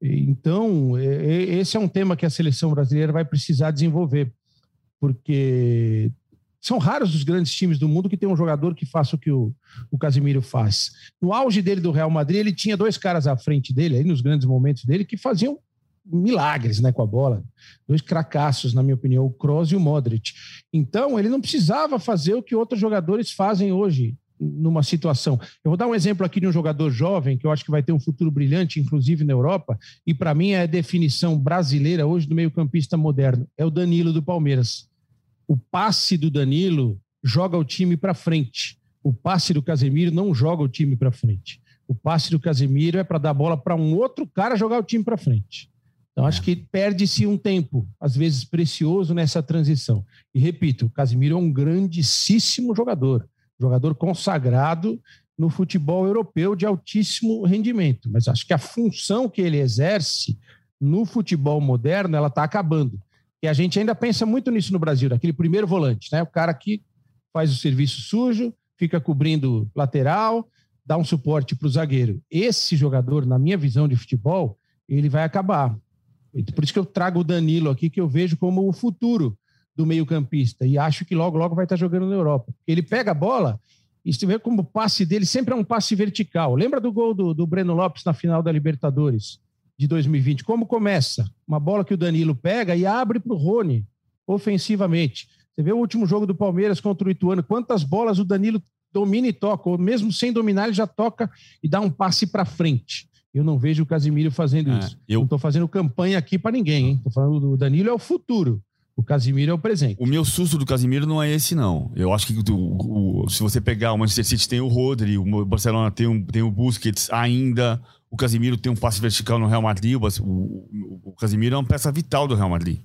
Então, é, esse é um tema que a seleção brasileira vai precisar desenvolver, porque são raros os grandes times do mundo que tem um jogador que faça o que o, o Casimiro faz. No auge dele do Real Madrid, ele tinha dois caras à frente dele, aí nos grandes momentos dele, que faziam milagres né, com a bola. Dois cracassos, na minha opinião, o Kroos e o Modric. Então, ele não precisava fazer o que outros jogadores fazem hoje numa situação. Eu vou dar um exemplo aqui de um jogador jovem que eu acho que vai ter um futuro brilhante, inclusive na Europa, e para mim é a definição brasileira hoje do meio-campista moderno. É o Danilo do Palmeiras. O passe do Danilo joga o time para frente. O passe do Casemiro não joga o time para frente. O passe do Casemiro é para dar bola para um outro cara jogar o time para frente. Então, acho é. que perde-se um tempo, às vezes precioso, nessa transição. E repito, o Casimiro é um grandíssimo jogador, jogador consagrado no futebol europeu de altíssimo rendimento. Mas acho que a função que ele exerce no futebol moderno, ela está acabando. E a gente ainda pensa muito nisso no Brasil, daquele primeiro volante, né? O cara que faz o serviço sujo, fica cobrindo lateral, dá um suporte para o zagueiro. Esse jogador, na minha visão de futebol, ele vai acabar. Por isso que eu trago o Danilo aqui, que eu vejo como o futuro do meio-campista. E acho que logo, logo vai estar jogando na Europa. Ele pega a bola e se vê como o passe dele sempre é um passe vertical. Lembra do gol do, do Breno Lopes na final da Libertadores de 2020? Como começa? Uma bola que o Danilo pega e abre para o Rony ofensivamente. Você vê o último jogo do Palmeiras contra o Ituano, quantas bolas o Danilo domina e toca, ou mesmo sem dominar, ele já toca e dá um passe para frente. Eu não vejo o Casimiro fazendo é, isso. Eu... Não estou fazendo campanha aqui para ninguém, hein? Estou falando do Danilo é o futuro. O Casimiro é o presente. O meu susto do Casimiro não é esse, não. Eu acho que o, o, se você pegar o Manchester City tem o Rodri, o Barcelona tem, um, tem o Busquets ainda, o Casimiro tem um passe vertical no Real Madrid, o, o, o Casimiro é uma peça vital do Real Madrid.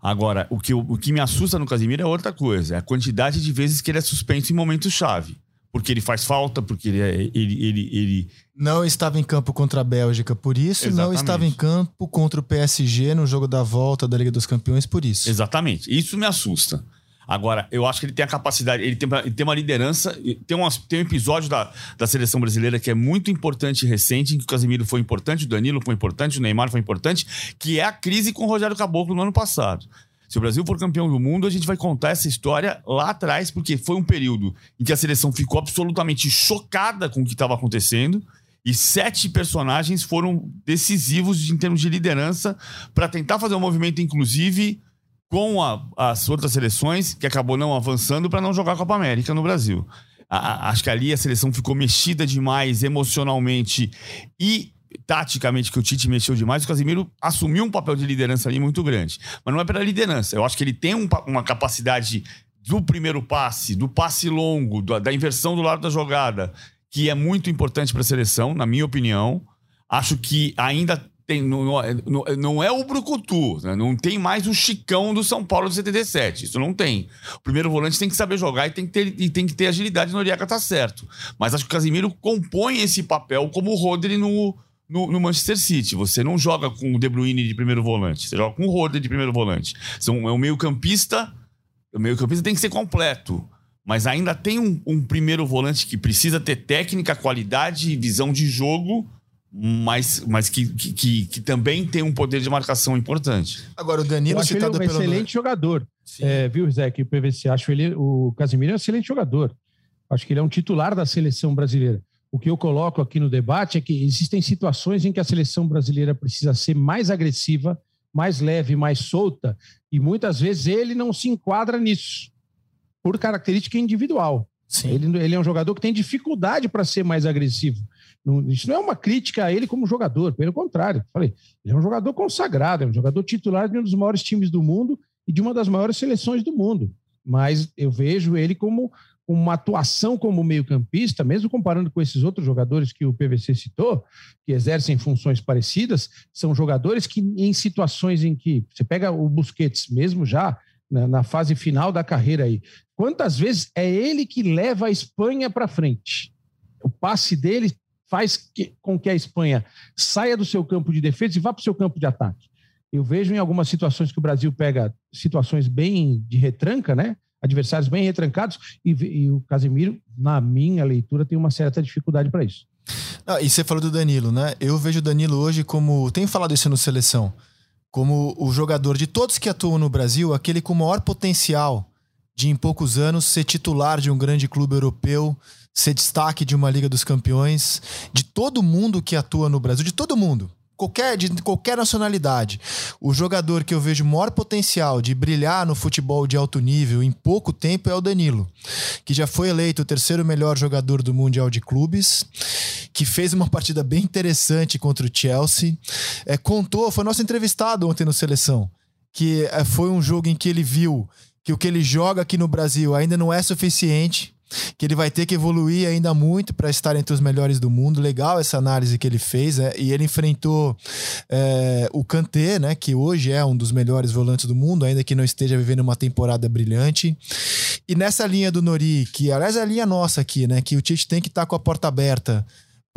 Agora, o que, o que me assusta no Casimiro é outra coisa, é a quantidade de vezes que ele é suspenso em momentos-chave porque ele faz falta, porque ele, é, ele, ele, ele... Não estava em campo contra a Bélgica por isso, Exatamente. não estava em campo contra o PSG no jogo da volta da Liga dos Campeões por isso. Exatamente. Isso me assusta. Agora, eu acho que ele tem a capacidade, ele tem, ele tem uma liderança. Tem, uma, tem um episódio da, da seleção brasileira que é muito importante e recente, em que o Casemiro foi importante, o Danilo foi importante, o Neymar foi importante, que é a crise com o Rogério Caboclo no ano passado. Se o Brasil for campeão do mundo, a gente vai contar essa história lá atrás, porque foi um período em que a seleção ficou absolutamente chocada com o que estava acontecendo. E sete personagens foram decisivos em termos de liderança para tentar fazer um movimento, inclusive, com a, as outras seleções, que acabou não avançando para não jogar a Copa América no Brasil. A, acho que ali a seleção ficou mexida demais emocionalmente e taticamente que o Tite mexeu demais, o Casemiro assumiu um papel de liderança ali muito grande. Mas não é pela liderança. Eu acho que ele tem um, uma capacidade do primeiro passe, do passe longo, da, da inversão do lado da jogada, que é muito importante para a seleção, na minha opinião. Acho que ainda tem, não, não, não é o Brucutu, né? não tem mais o Chicão do São Paulo de 77. Isso não tem. O primeiro volante tem que saber jogar e tem que ter, e tem que ter agilidade. Noriega tá certo. Mas acho que o Casimiro compõe esse papel como o Rodri no, no, no, Manchester City. Você não joga com o De Bruyne de primeiro volante, você joga com o Roder de primeiro volante. São, é um meio-campista. O meio-campista tem que ser completo. Mas ainda tem um, um, primeiro volante que precisa ter técnica, qualidade e visão de jogo, mas, mas que, que, que, que também tem um poder de marcação importante. Agora, o Danilo citado ele é um pelo... excelente jogador. É, viu, Zé, que o PVC acho ele, o Casimiro é um excelente jogador. Acho que ele é um titular da seleção brasileira. O que eu coloco aqui no debate é que existem situações em que a seleção brasileira precisa ser mais agressiva, mais leve, mais solta, e muitas vezes ele não se enquadra nisso, por característica individual. Ele, ele é um jogador que tem dificuldade para ser mais agressivo. Não, isso não é uma crítica a ele como jogador, pelo contrário. Falei, ele é um jogador consagrado, é um jogador titular de um dos maiores times do mundo e de uma das maiores seleções do mundo. Mas eu vejo ele como uma atuação como meio-campista, mesmo comparando com esses outros jogadores que o PVC citou, que exercem funções parecidas, são jogadores que, em situações em que você pega o Busquets, mesmo já na, na fase final da carreira aí, quantas vezes é ele que leva a Espanha para frente? O passe dele faz que, com que a Espanha saia do seu campo de defesa e vá para o seu campo de ataque. Eu vejo em algumas situações que o Brasil pega situações bem de retranca, né? Adversários bem retrancados, e, e, o Casemiro, na minha leitura, tem uma certa dificuldade para isso. Ah, e você falou do Danilo, né? Eu vejo o Danilo hoje como. Tenho falado isso no seleção. Como o jogador de todos que atuam no Brasil, aquele com maior potencial de, em poucos anos, ser titular de um grande clube europeu, ser destaque de uma Liga dos Campeões, de todo mundo que atua no Brasil, de todo mundo qualquer, de qualquer nacionalidade. O jogador que eu vejo maior potencial de brilhar no futebol de alto nível em pouco tempo é o Danilo, que já foi eleito o terceiro melhor jogador do Mundial de Clubes, que fez uma partida bem interessante contra o Chelsea. É, contou, foi nosso entrevistado ontem no Seleção, que é, foi um jogo em que ele viu que o que ele joga aqui no Brasil ainda não é suficiente que ele vai ter que evoluir ainda muito para estar entre os melhores do mundo. Legal essa análise que ele fez, né? E ele enfrentou é, o Kanté, né? Que hoje é um dos melhores volantes do mundo, ainda que não esteja vivendo uma temporada brilhante. E nessa linha do Nori, que aliás é a linha nossa aqui, né? Que o Tite tem que estar tá com a porta aberta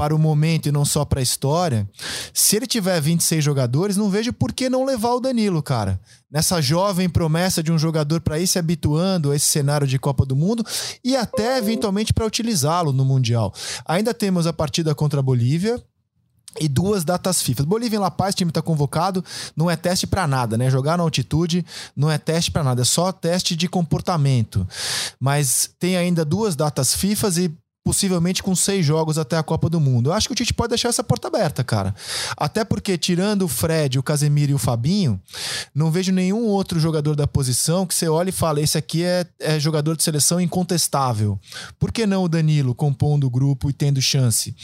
para o momento e não só para a história, se ele tiver 26 jogadores, não vejo por que não levar o Danilo, cara. Nessa jovem promessa de um jogador para ir se habituando a esse cenário de Copa do Mundo e até eventualmente para utilizá-lo no Mundial. Ainda temos a partida contra a Bolívia, e duas datas FIFA. Bolívia em La Paz, time está convocado, não é teste para nada, né? Jogar na altitude não é teste para nada, é só teste de comportamento. Mas tem ainda duas datas FIFA e possivelmente com seis jogos até a Copa do Mundo. Eu acho que o Tite pode deixar essa porta aberta, cara. Até porque, tirando o Fred, o Casemiro e o Fabinho, não vejo nenhum outro jogador da posição que você olhe e fale: esse aqui é, é jogador de seleção incontestável. Por que não o Danilo compondo o grupo e tendo chance?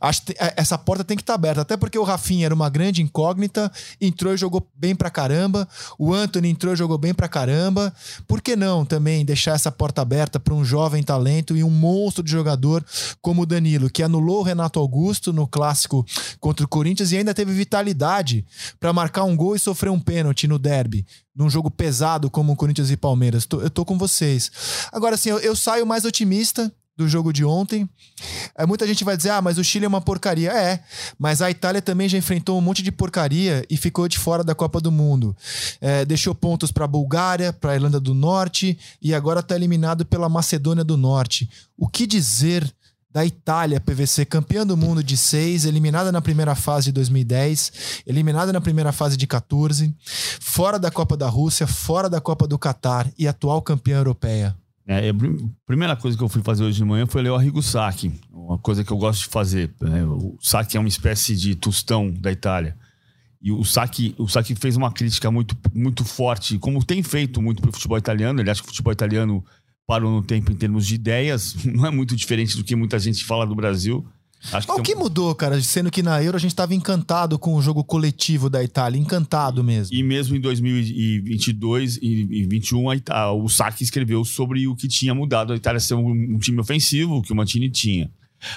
Acho que é, essa porta tem que estar tá aberta. Até porque o Rafinha era uma grande incógnita, entrou e jogou bem pra caramba. O Anthony entrou e jogou bem pra caramba. Por que não também deixar essa porta aberta para um jovem talento e um monstro de jogador? Jogador como o Danilo, que anulou o Renato Augusto no clássico contra o Corinthians e ainda teve vitalidade para marcar um gol e sofrer um pênalti no derby, num jogo pesado como o Corinthians e Palmeiras. eu tô com vocês. Agora, assim, eu, eu saio mais otimista do jogo de ontem. É, muita gente vai dizer, ah, mas o Chile é uma porcaria. É, mas a Itália também já enfrentou um monte de porcaria e ficou de fora da Copa do Mundo. É, deixou pontos para a Bulgária, para a Irlanda do Norte e agora está eliminado pela Macedônia do Norte. O que dizer da Itália, PVC, campeã do mundo de seis, eliminada na primeira fase de 2010, eliminada na primeira fase de 14, fora da Copa da Rússia, fora da Copa do Catar e atual campeã europeia? É, a primeira coisa que eu fui fazer hoje de manhã foi ler o Arrigo Sacchi, uma coisa que eu gosto de fazer. Né? O Sacchi é uma espécie de tostão da Itália. E o Sacchi, o Sacchi fez uma crítica muito, muito forte, como tem feito muito para o futebol italiano. Ele acha que o futebol italiano parou no tempo em termos de ideias, não é muito diferente do que muita gente fala do Brasil. Acho que o que um... mudou, cara? Sendo que na Euro a gente estava encantado com o jogo coletivo da Itália, encantado mesmo. E mesmo em 2022 e 2021, o Sacchi escreveu sobre o que tinha mudado a Itália ser um, um time ofensivo, que o Mantini tinha.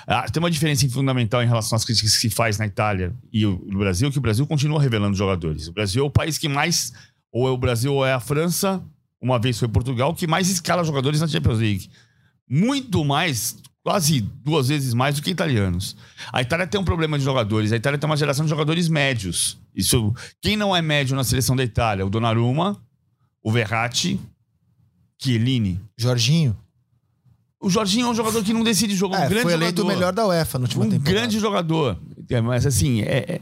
Ah, tem uma diferença fundamental em relação às críticas que se faz na Itália e no Brasil, que o Brasil continua revelando jogadores. O Brasil é o país que mais, ou é o Brasil ou é a França, uma vez foi Portugal, que mais escala jogadores na Champions League. Muito mais quase duas vezes mais do que italianos. A Itália tem um problema de jogadores. A Itália tem uma geração de jogadores médios. Isso, quem não é médio na seleção da Itália? O Donnarumma, o Verratti, Chiellini, Jorginho. O Jorginho é um jogador que não decide jogar. É, um grande foi eleito jogador. o melhor da UEFA no último um temporada. grande jogador. Mas assim, é, é,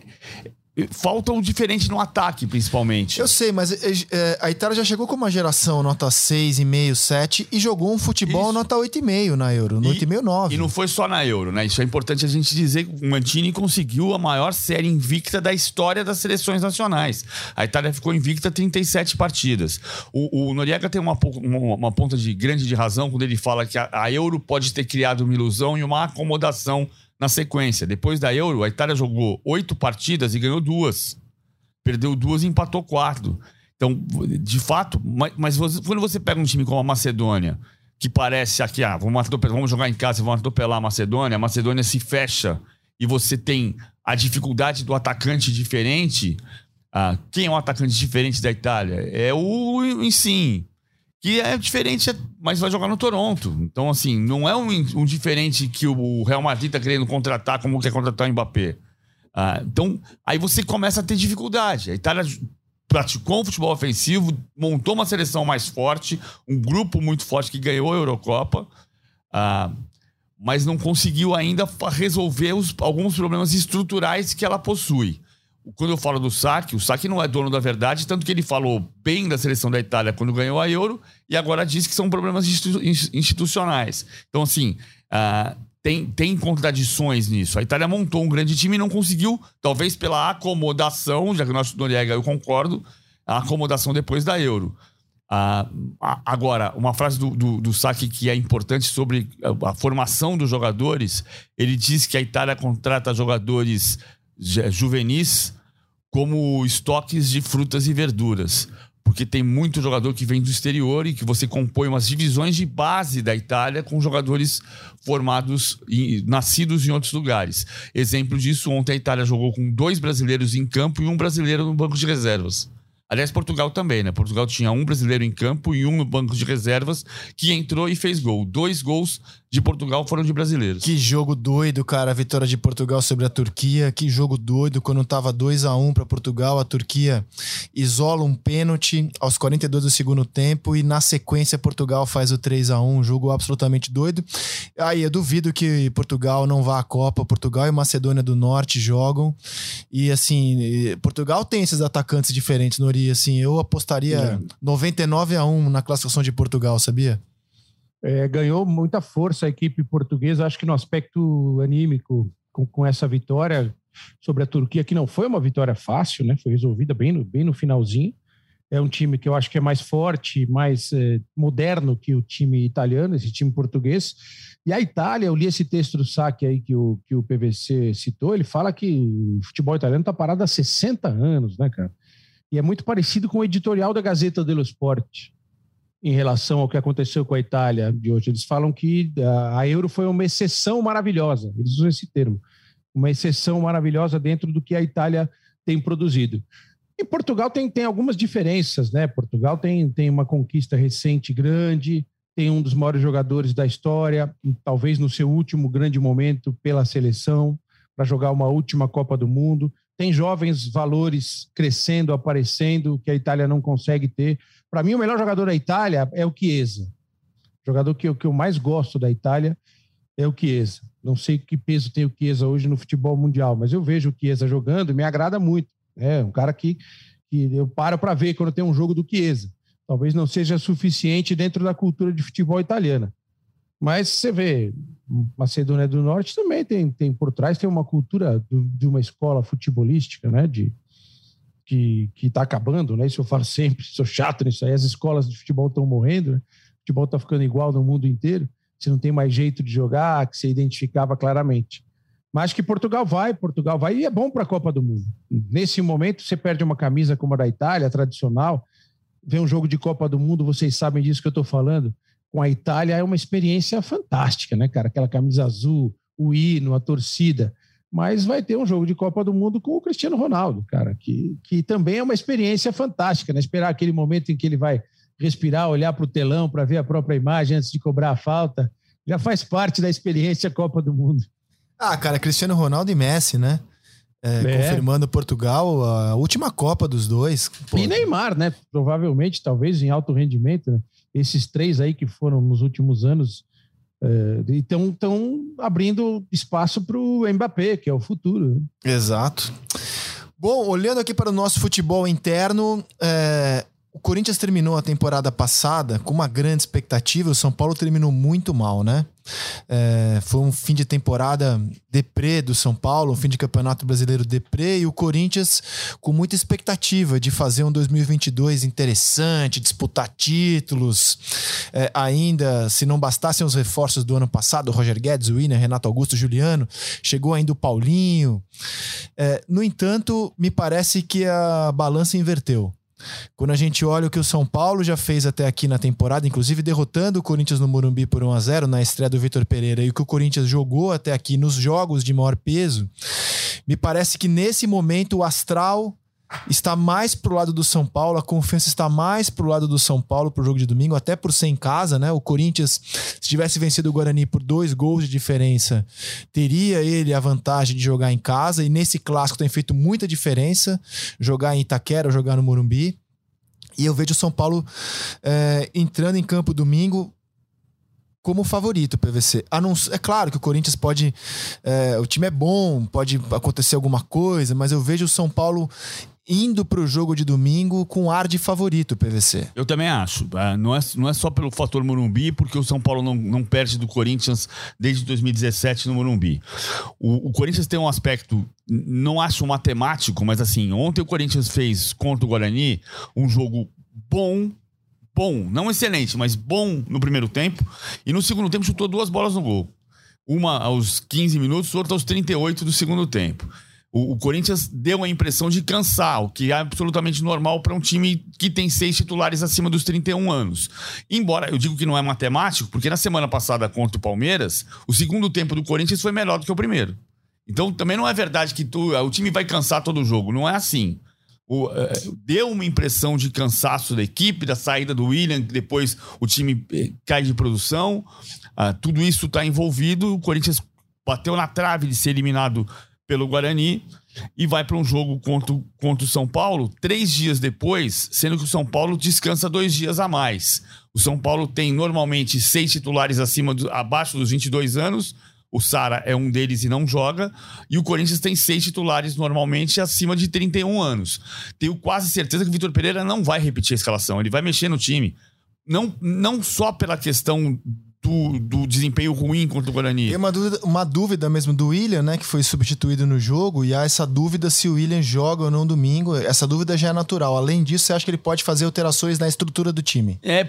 falta o diferente no ataque, principalmente. Eu sei, mas é, a Itália já chegou com uma geração nota 6,5, 7 e jogou um futebol Isso. nota 8,5 na Euro, no 8,5, 9. E não foi só na Euro, né? Isso é importante a gente dizer que o Mantini conseguiu a maior série invicta da história das seleções nacionais. A Itália ficou invicta 37 partidas. O, o Noriega tem uma, uma, uma, ponta de grande de razão quando ele fala que a, a Euro pode ter criado uma ilusão e uma acomodação na sequência. Depois da Euro, a Itália jogou oito partidas e ganhou duas. Perdeu duas e empatou quatro. Então, de fato, mas, mas você, quando você pega um time como a Macedônia, que parece aqui, ah, vamos, vamos jogar em casa, vamos atropelar a Macedônia, a Macedônia se fecha e você tem a dificuldade do atacante diferente. Ah, quem é um atacante diferente da Itália? É o Insim que é diferente, mas vai jogar no Toronto. Então, assim, não é um, um diferente que o Real Madrid tá querendo contratar como quer contratar o Mbappé. Ah, então, aí você começa a ter dificuldade. A Itália praticou um futebol ofensivo, montou uma seleção mais forte, um grupo muito forte que ganhou a Eurocopa, ah, mas não conseguiu ainda resolver os, alguns problemas estruturais que ela possui quando eu falo do Saque, o Saque não é dono da verdade, tanto que ele falou bem da seleção da Itália quando ganhou a Euro e agora diz que são problemas institucionais. Então, assim, uh, tem, tem contradições nisso. A Itália montou um grande time e não conseguiu, talvez pela acomodação, já que o nosso Noriega, eu concordo, a acomodação depois da Euro. Uh, agora, uma frase do, do, do que é importante sobre a, a formação dos jogadores, ele diz que a Itália contrata jogadores juvenis como estoques de frutas e verduras. Porque tem muito jogador que vem do exterior e que você compõe umas divisões de base da Itália com jogadores formados, e nascidos em outros lugares. Exemplo disso, ontem a Itália jogou com dois brasileiros em campo e um brasileiro no banco de reservas. Aliás, Portugal também, né? Portugal tinha um brasileiro em campo e um no banco de reservas que entrou e fez gol. Dois gols de Portugal foram de brasileiros. Que jogo doido, cara, a vitória de Portugal sobre a Turquia. Que jogo doido quando tava 2 a 1 para Portugal, a Turquia isola um pênalti aos 42 do segundo tempo e na sequência Portugal faz o 3 a 1, jogo absolutamente doido. Aí eu duvido que Portugal não vá à Copa. Portugal e Macedônia do Norte jogam. E assim, Portugal tem esses atacantes diferentes, Assim, eu apostaria é. 99 a 1 na classificação de Portugal, sabia? É, ganhou muita força a equipe portuguesa, acho que no aspecto anímico, com, com, essa vitória sobre a Turquia, que não foi uma vitória fácil, né? Foi resolvida bem no, bem no finalzinho. É um time que eu acho que é mais forte, mais é, moderno que o time italiano, esse time português. E a Itália, eu li esse texto do saque aí que o, que o PVC citou, ele fala que o futebol italiano está parado há 60 anos, né, cara? E é muito parecido com o editorial da Gazeta dello Sport em relação ao que aconteceu com a Itália de hoje. Eles falam que a Euro foi uma exceção maravilhosa, eles usam esse termo, uma exceção maravilhosa dentro do que a Itália tem produzido. E Portugal tem, tem algumas diferenças, né? Portugal tem, tem uma conquista recente grande, tem um dos maiores jogadores da história, talvez no seu último grande momento pela seleção, para jogar uma última Copa do Mundo. Tem jovens valores crescendo, aparecendo, que a Itália não consegue ter. Para mim, o melhor jogador da Itália é o Chiesa. O jogador que eu, que eu mais gosto da Itália é o Chiesa. Não sei que peso tem o Chiesa hoje no futebol mundial, mas eu vejo o Chiesa jogando e me agrada muito. É um cara que, que eu paro para ver quando tem um jogo do Chiesa. Talvez não seja suficiente dentro da cultura de futebol italiana. Mas você vê, Macedônia do Norte também tem, tem por trás tem uma cultura do, de uma escola futebolística, né? De, que está acabando, né? Isso eu falo sempre, sou chato nisso aí. As escolas de futebol estão morrendo, né? o futebol está ficando igual no mundo inteiro. Você não tem mais jeito de jogar, que você identificava claramente. Mas que Portugal vai, Portugal vai e é bom para a Copa do Mundo. Nesse momento, você perde uma camisa como a da Itália, tradicional, vê um jogo de Copa do Mundo, vocês sabem disso que eu estou falando. Com a Itália é uma experiência fantástica, né, cara? Aquela camisa azul, o hino, a torcida mas vai ter um jogo de Copa do Mundo com o Cristiano Ronaldo, cara, que, que também é uma experiência fantástica, né? Esperar aquele momento em que ele vai respirar, olhar para o telão para ver a própria imagem antes de cobrar a falta, já faz parte da experiência Copa do Mundo. Ah, cara, Cristiano Ronaldo e Messi, né? É, é. Confirmando Portugal, a última Copa dos dois. Pô. E Neymar, né? Provavelmente, talvez em alto rendimento, né? Esses três aí que foram nos últimos anos então estão abrindo espaço para o Mbappé, que é o futuro. Exato. Bom, olhando aqui para o nosso futebol interno, é, o Corinthians terminou a temporada passada com uma grande expectativa. O São Paulo terminou muito mal, né? É, foi um fim de temporada deprê do São Paulo, um fim de campeonato brasileiro deprê, e o Corinthians com muita expectativa de fazer um 2022 interessante, disputar títulos. É, ainda, se não bastassem os reforços do ano passado, Roger Guedes, William, Renato Augusto, Juliano, chegou ainda o Paulinho. É, no entanto, me parece que a balança inverteu. Quando a gente olha o que o São Paulo já fez até aqui na temporada, inclusive derrotando o Corinthians no Morumbi por 1 a 0 na estreia do Vitor Pereira e o que o Corinthians jogou até aqui nos jogos de maior peso, me parece que nesse momento o astral está mais pro lado do São Paulo, a confiança está mais pro lado do São Paulo pro jogo de domingo, até por ser em casa, né? O Corinthians, se tivesse vencido o Guarani por dois gols de diferença, teria ele a vantagem de jogar em casa, e nesse clássico tem feito muita diferença jogar em Itaquera jogar no Morumbi. E eu vejo o São Paulo é, entrando em campo domingo como favorito PVC. é claro que o Corinthians pode. É, o time é bom, pode acontecer alguma coisa, mas eu vejo o São Paulo indo para o jogo de domingo com ar de favorito, PVC. Eu também acho. Ah, não é, não é só pelo fator Morumbi, porque o São Paulo não, não perde do Corinthians desde 2017 no Morumbi. O, o Corinthians tem um aspecto, não acho matemático, mas assim, ontem o Corinthians fez contra o Guarani um jogo bom, bom, não excelente, mas bom no primeiro tempo, e no segundo tempo chutou duas bolas no gol. Uma aos 15 minutos, outra aos 38 do segundo tempo. O, o, Corinthians deu a impressão de cansar, o que é absolutamente normal para um time que tem seis titulares acima dos 31 anos. Embora eu digo que não é matemático, porque na semana passada contra o Palmeiras, o segundo tempo do Corinthians foi melhor do que o primeiro. Então também não é verdade que tu, o time vai cansar todo o jogo. Não é assim. O, é, deu uma impressão de cansaço da equipe, da saída do William, depois o time eh, cai de produção. Ah, tudo isso está envolvido. O Corinthians bateu na trave de ser eliminado pelo Guarani e vai para um jogo contra, contra o São Paulo três dias depois, sendo que o São Paulo descansa dois dias a mais. O São Paulo tem normalmente seis titulares acima do, abaixo dos 22 anos. O Sara é um deles e não joga. E o Corinthians tem seis titulares normalmente acima de 31 anos. Tenho quase certeza que o Vitor Pereira não vai repetir a escalação. Ele vai mexer no time. Não, não só pela questão do, do, desempenho ruim contra o Guarani. Tem uma dúvida, uma dúvida mesmo do William, né? Que foi substituído no jogo, e há essa dúvida se o William joga ou não domingo. Essa dúvida já é natural. Além disso, você acha que ele pode fazer alterações na estrutura do time? É,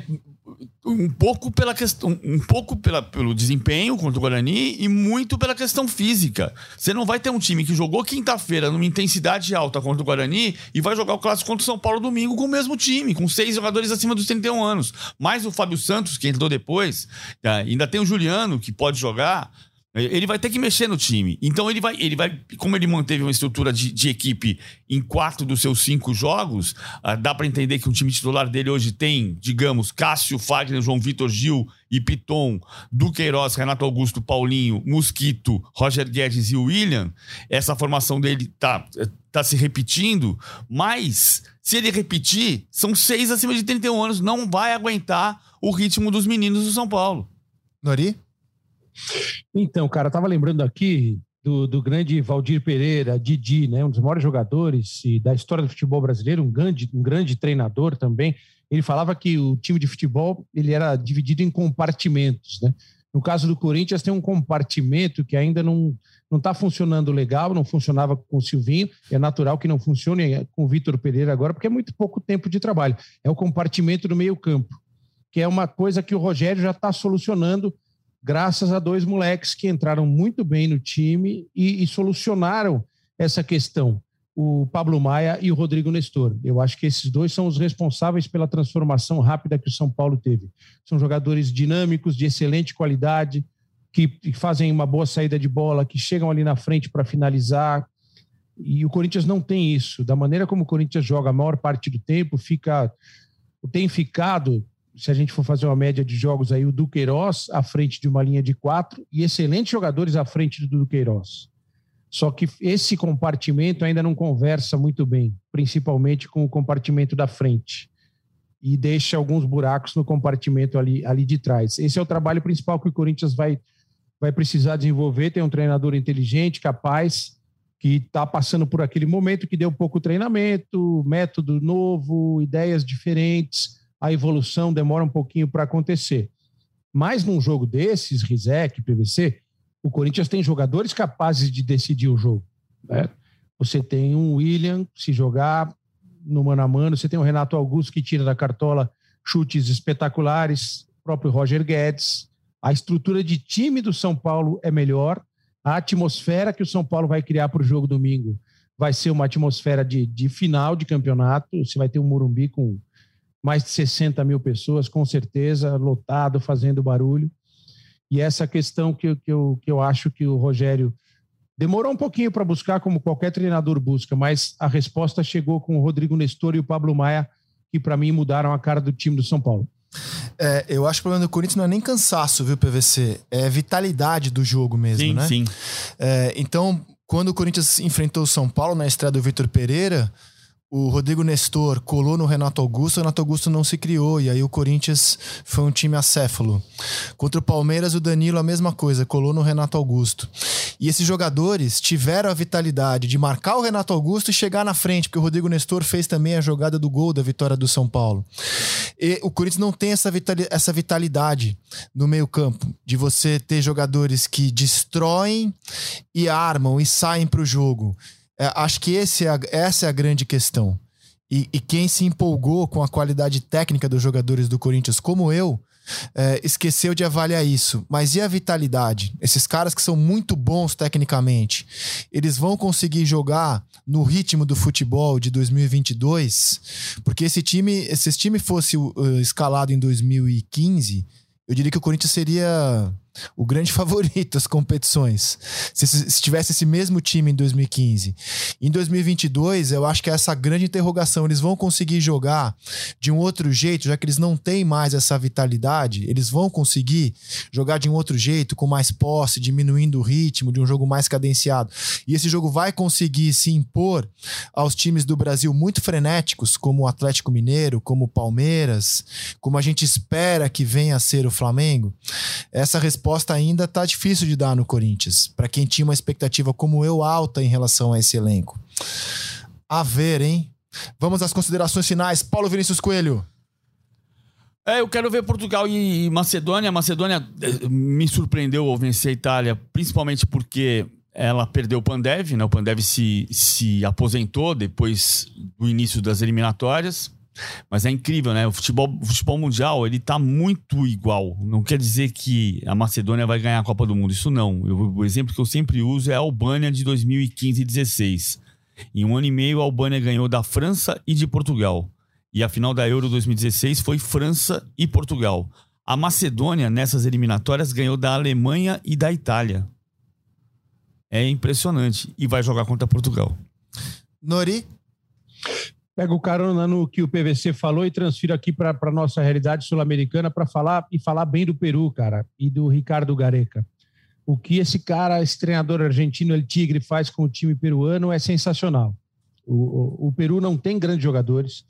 um pouco pela questão, um pouco pela, pelo desempenho contra o Guarani e muito pela questão física. Você não vai ter um time que jogou quinta-feira numa intensidade alta contra o Guarani e vai jogar o clássico contra o São Paulo domingo com o mesmo time, com seis jogadores acima dos 31 anos. Mais o Fábio Santos, que entrou depois, tá? ainda tem o Juliano, que pode jogar. Ele vai ter que mexer no time. Então ele vai, ele vai, como ele manteve uma estrutura de, de equipe em quatro dos seus cinco jogos, uh, dá para entender que o time titular dele hoje tem, digamos, Cássio, Fagner, João Vitor Gil e Piton, Duqueiroz, Renato Augusto, Paulinho, Mosquito, Roger Guedes e William. Essa formação dele tá, tá se repetindo, mas se ele repetir, são seis acima de 31 anos, não vai aguentar o ritmo dos meninos do São Paulo. Nori? Então, cara, eu tava lembrando aqui do, do, grande Valdir Pereira, Didi, né, um dos maiores jogadores da história do futebol brasileiro, um grande, um grande treinador também. Ele falava que o time de futebol ele era dividido em compartimentos. Né? No caso do Corinthians, tem um compartimento que ainda não não está funcionando legal, não funcionava com o Silvinho, é natural que não funcione com o Vitor Pereira agora, porque é muito pouco tempo de trabalho. É o compartimento do meio-campo, que é uma coisa que o Rogério já está solucionando graças a dois moleques que entraram muito bem no time e, e, solucionaram essa questão, o Pablo Maia e o Rodrigo Nestor. Eu acho que esses dois são os responsáveis pela transformação rápida que o São Paulo teve. São jogadores dinâmicos, de excelente qualidade, que, que fazem uma boa saída de bola, que chegam ali na frente para finalizar. E o Corinthians não tem isso. Da maneira como o Corinthians joga a maior parte do tempo, fica tem ficado se a gente for fazer uma média de jogos aí, o Duqueiroz à frente de uma linha de quatro e excelentes jogadores à frente do Duqueiroz. Só que esse compartimento ainda não conversa muito bem, principalmente com o compartimento da frente. E deixa alguns buracos no compartimento ali, ali de trás. Esse é o trabalho principal que o Corinthians vai, vai precisar desenvolver. Tem um treinador inteligente, capaz, que está passando por aquele momento que deu pouco treinamento, método novo, ideias diferentes, a evolução demora um pouquinho para acontecer. Mas num jogo desses, Rizek, PVC, o Corinthians tem jogadores capazes de decidir o jogo. Né? Você tem um William, se jogar no mano a mano, você tem o Renato Augusto que tira da cartola chutes espetaculares, o próprio Roger Guedes. A estrutura de time do São Paulo é melhor, a atmosfera que o São Paulo vai criar para o jogo domingo vai ser uma atmosfera de, de final de campeonato. Você vai ter um Morumbi com mais de 60 mil pessoas, com certeza, lotado, fazendo barulho. E essa questão que, que, eu, que eu acho que o Rogério demorou um pouquinho para buscar, como qualquer treinador busca, mas a resposta chegou com o Rodrigo Nestor e o Pablo Maia, que para mim mudaram a cara do time do São Paulo. É, eu acho que o problema do Corinthians não é nem cansaço, viu, PVC? É vitalidade do jogo mesmo, sim, né? Sim, é, Então, quando o Corinthians enfrentou o São Paulo na estreia do Vitor Pereira, o Rodrigo Nestor colou no Renato Augusto, o Renato Augusto não se criou, e aí o Corinthians foi um time acéfalo. Contra o Palmeiras, o Danilo, a mesma coisa, colou no Renato Augusto. E esses jogadores tiveram a vitalidade de marcar o Renato Augusto e chegar na frente, porque o Rodrigo Nestor fez também a jogada do gol da vitória do São Paulo. E o Corinthians não tem essa, essa vitalidade no meio-campo, de você ter jogadores que destroem e armam e saem para o jogo. É, acho que esse é essa é a grande questão. E, e, quem se empolgou com a qualidade técnica dos jogadores do Corinthians, como eu, é, esqueceu de avaliar isso. Mas e a vitalidade? Esses caras que são muito bons tecnicamente, eles vão conseguir jogar no ritmo do futebol de 2022? Porque esse time, se esse time fosse uh, escalado em 2015, eu diria que o Corinthians seria o grande favorito às competições. Se, se, tivesse esse mesmo time em 2015. Em 2022, eu acho que é essa grande interrogação. Eles vão conseguir jogar de um outro jeito, já que eles não têm mais essa vitalidade. Eles vão conseguir jogar de um outro jeito, com mais posse, diminuindo o ritmo de um jogo mais cadenciado. E esse jogo vai conseguir se impor aos times do Brasil muito frenéticos, como o Atlético Mineiro, como o Palmeiras, como a gente espera que venha a ser o Flamengo. Essa resposta resposta ainda tá difícil de dar no Corinthians, para quem tinha uma expectativa como eu alta em relação a esse elenco. A ver, hein? Vamos às considerações finais. Paulo Vinícius Coelho. É, eu quero ver Portugal e Macedônia. Macedônia eh, me surpreendeu ao vencer a Itália, principalmente porque ela perdeu o Pandev, né? O Pandev se, se aposentou depois do início das eliminatórias. Mas é incrível, né? O futebol, o futebol mundial, ele tá muito igual. Não quer dizer que a Macedônia vai ganhar a Copa do Mundo. Isso não. Eu, o exemplo que eu sempre uso é a Albânia de 2015 e 16. Em um ano e meio, a Albânia ganhou da França e de Portugal. E a final da Euro 2016 foi França e Portugal. A Macedônia, nessas eliminatórias, ganhou da Alemanha e da Itália. É impressionante. E vai jogar contra Portugal. Nori? Pega o carona no que o PVC falou e transfiro aqui para a nossa realidade sul-americana para falar e falar bem do Peru, cara, e do Ricardo Gareca. O que esse cara, esse treinador argentino, El Tigre, faz com o time peruano é sensacional. O, o, o Peru não tem grandes jogadores.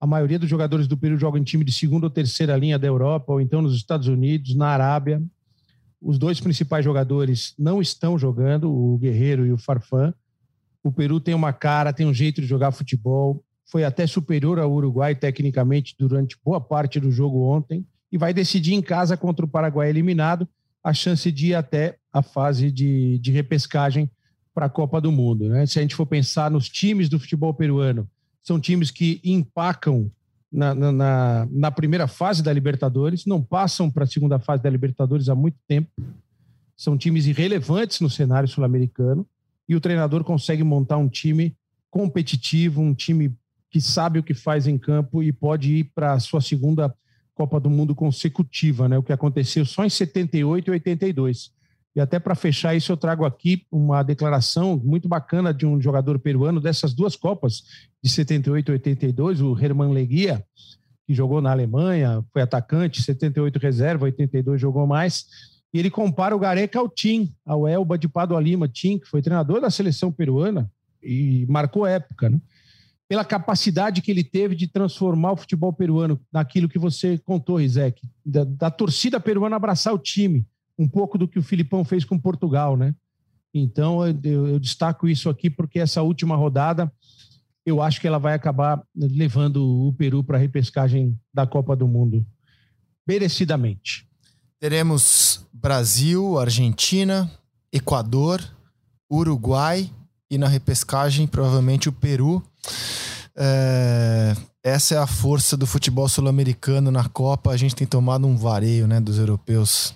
A maioria dos jogadores do Peru jogam em time de segunda ou terceira linha da Europa, ou então nos Estados Unidos, na Arábia. Os dois principais jogadores não estão jogando, o Guerreiro e o Farfán. O Peru tem uma cara, tem um jeito de jogar futebol, foi até superior ao Uruguai tecnicamente durante boa parte do jogo ontem e vai decidir em casa contra o Paraguai eliminado a chance de ir até a fase de, de repescagem para a Copa do Mundo. Né? Se a gente for pensar nos times do futebol peruano, são times que empacam na, na, na primeira fase da Libertadores, não passam para a segunda fase da Libertadores há muito tempo. São times irrelevantes no cenário sul-americano e o treinador consegue montar um time competitivo, um time que sabe o que faz em campo e pode ir para a sua segunda Copa do Mundo consecutiva, né? O que aconteceu só em 78 e 82. E até para fechar isso, eu trago aqui uma declaração muito bacana de um jogador peruano dessas duas Copas, de 78 e 82, o Herman Leguia, que jogou na Alemanha, foi atacante, 78 reserva, 82 jogou mais. E ele compara o Gareca ao Tim, ao Elba de Padua Lima, Tim, que foi treinador da seleção peruana e marcou época, né? Pela capacidade que ele teve de transformar o futebol peruano naquilo que você contou, Rizek, da, da torcida peruana abraçar o time, um pouco do que o Filipão fez com Portugal, né? Então eu, eu destaco isso aqui porque essa última rodada eu acho que ela vai acabar levando o Peru para a repescagem da Copa do Mundo merecidamente. Teremos Brasil, Argentina, Equador, Uruguai e na repescagem provavelmente o Peru. É, essa é a força do futebol sul-americano na Copa. A gente tem tomado um vareio, né, dos europeus.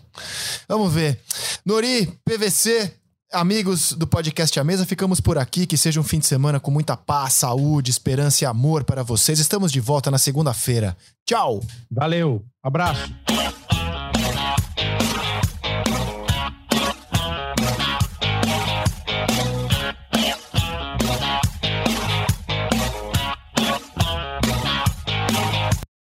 Vamos ver. Nori, PVC, amigos do podcast A Mesa, ficamos por aqui. Que seja um fim de semana com muita paz, saúde, esperança e amor para vocês. Estamos de volta na segunda-feira. Tchau. Valeu. Abraço.